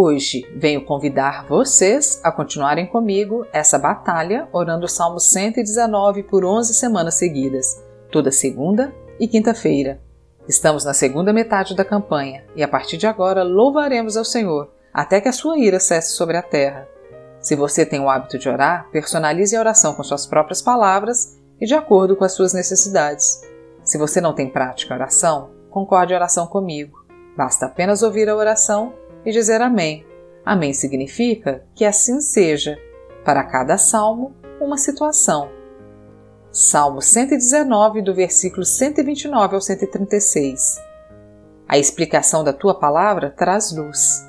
Hoje venho convidar vocês a continuarem comigo essa batalha orando o Salmo 119 por 11 semanas seguidas, toda segunda e quinta-feira. Estamos na segunda metade da campanha e a partir de agora louvaremos ao Senhor até que a sua ira cesse sobre a terra. Se você tem o hábito de orar, personalize a oração com suas próprias palavras e de acordo com as suas necessidades. Se você não tem prática oração, concorde a oração comigo. Basta apenas ouvir a oração e dizer Amém. Amém significa que assim seja. Para cada salmo, uma situação. Salmo 119, do versículo 129 ao 136. A explicação da tua palavra traz luz.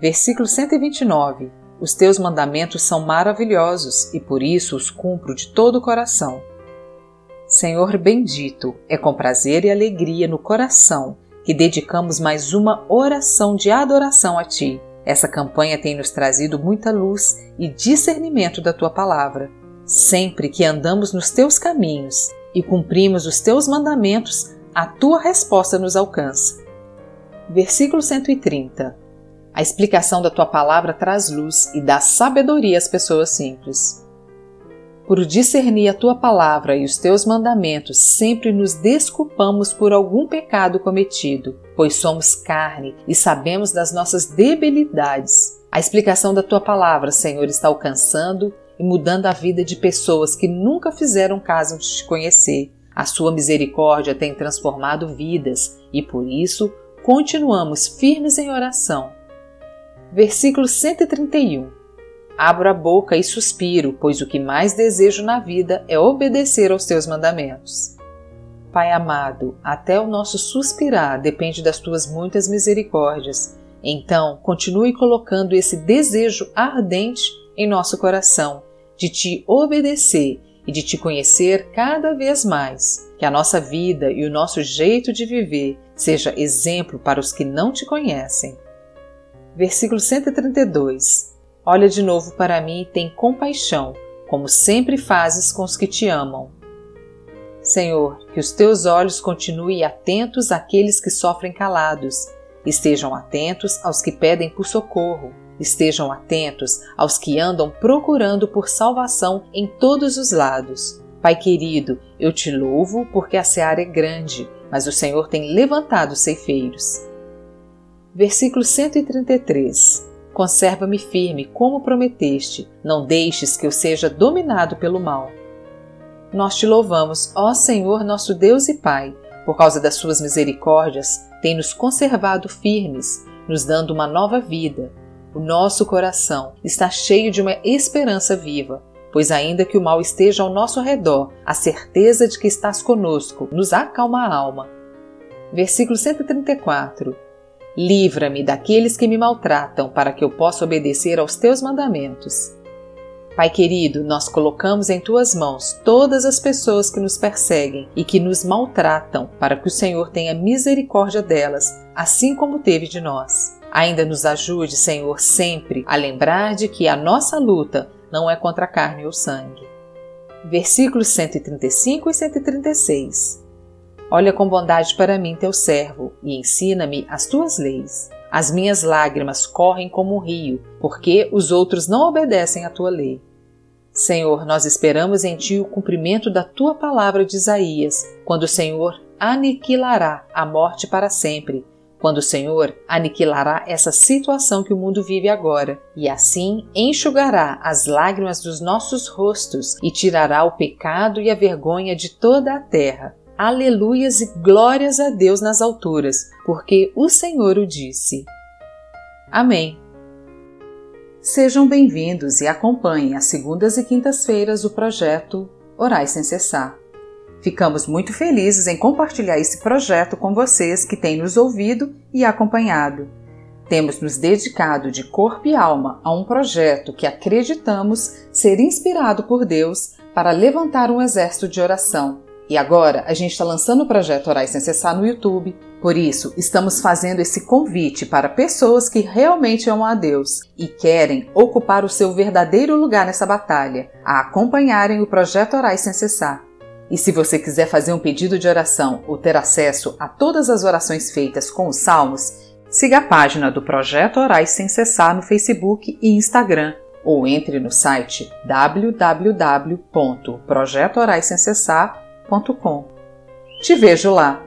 Versículo 129. Os teus mandamentos são maravilhosos e por isso os cumpro de todo o coração. Senhor bendito, é com prazer e alegria no coração que dedicamos mais uma oração de adoração a Ti. Essa campanha tem nos trazido muita luz e discernimento da Tua palavra. Sempre que andamos nos Teus caminhos e cumprimos os Teus mandamentos, a Tua resposta nos alcança. Versículo 130 A explicação da Tua palavra traz luz e dá sabedoria às pessoas simples. Por discernir a tua palavra e os teus mandamentos, sempre nos desculpamos por algum pecado cometido, pois somos carne e sabemos das nossas debilidades. A explicação da tua palavra, Senhor, está alcançando e mudando a vida de pessoas que nunca fizeram caso de te conhecer. A sua misericórdia tem transformado vidas e por isso continuamos firmes em oração. Versículo 131 Abro a boca e suspiro, pois o que mais desejo na vida é obedecer aos teus mandamentos. Pai amado, até o nosso suspirar depende das tuas muitas misericórdias. Então, continue colocando esse desejo ardente em nosso coração de te obedecer e de te conhecer cada vez mais. Que a nossa vida e o nosso jeito de viver seja exemplo para os que não te conhecem. Versículo 132 Olha de novo para mim e tem compaixão, como sempre fazes com os que te amam. Senhor, que os teus olhos continuem atentos àqueles que sofrem calados, estejam atentos aos que pedem por socorro, estejam atentos aos que andam procurando por salvação em todos os lados. Pai querido, eu te louvo porque a seara é grande, mas o Senhor tem levantado ceifeiros. Versículo 133 Conserva-me firme, como prometeste, não deixes que eu seja dominado pelo mal. Nós te louvamos, ó Senhor, nosso Deus e Pai, por causa das suas misericórdias, tem nos conservado firmes, nos dando uma nova vida. O nosso coração está cheio de uma esperança viva, pois ainda que o mal esteja ao nosso redor, a certeza de que estás conosco nos acalma a alma. Versículo 134 Livra-me daqueles que me maltratam, para que eu possa obedecer aos teus mandamentos. Pai querido, nós colocamos em tuas mãos todas as pessoas que nos perseguem e que nos maltratam, para que o Senhor tenha misericórdia delas, assim como teve de nós. Ainda nos ajude, Senhor, sempre a lembrar de que a nossa luta não é contra a carne ou sangue. Versículos 135 e 136 Olha com bondade para mim, teu servo, e ensina-me as tuas leis. As minhas lágrimas correm como um rio, porque os outros não obedecem à tua lei. Senhor, nós esperamos em ti o cumprimento da tua palavra de Isaías, quando o Senhor aniquilará a morte para sempre, quando o Senhor aniquilará essa situação que o mundo vive agora, e assim enxugará as lágrimas dos nossos rostos e tirará o pecado e a vergonha de toda a terra. Aleluias e glórias a Deus nas alturas, porque o Senhor o disse. Amém. Sejam bem-vindos e acompanhem às segundas e quintas-feiras o projeto Orais Sem Cessar. Ficamos muito felizes em compartilhar esse projeto com vocês que têm nos ouvido e acompanhado. Temos nos dedicado de corpo e alma a um projeto que acreditamos ser inspirado por Deus para levantar um exército de oração. E agora a gente está lançando o projeto Orais Sem Cessar no YouTube. Por isso, estamos fazendo esse convite para pessoas que realmente amam a Deus e querem ocupar o seu verdadeiro lugar nessa batalha, a acompanharem o projeto Orais Sem Cessar. E se você quiser fazer um pedido de oração ou ter acesso a todas as orações feitas com os salmos, siga a página do Projeto Orais Sem Cessar no Facebook e Instagram ou entre no site www.projetoraissemcessar.com. Te vejo lá!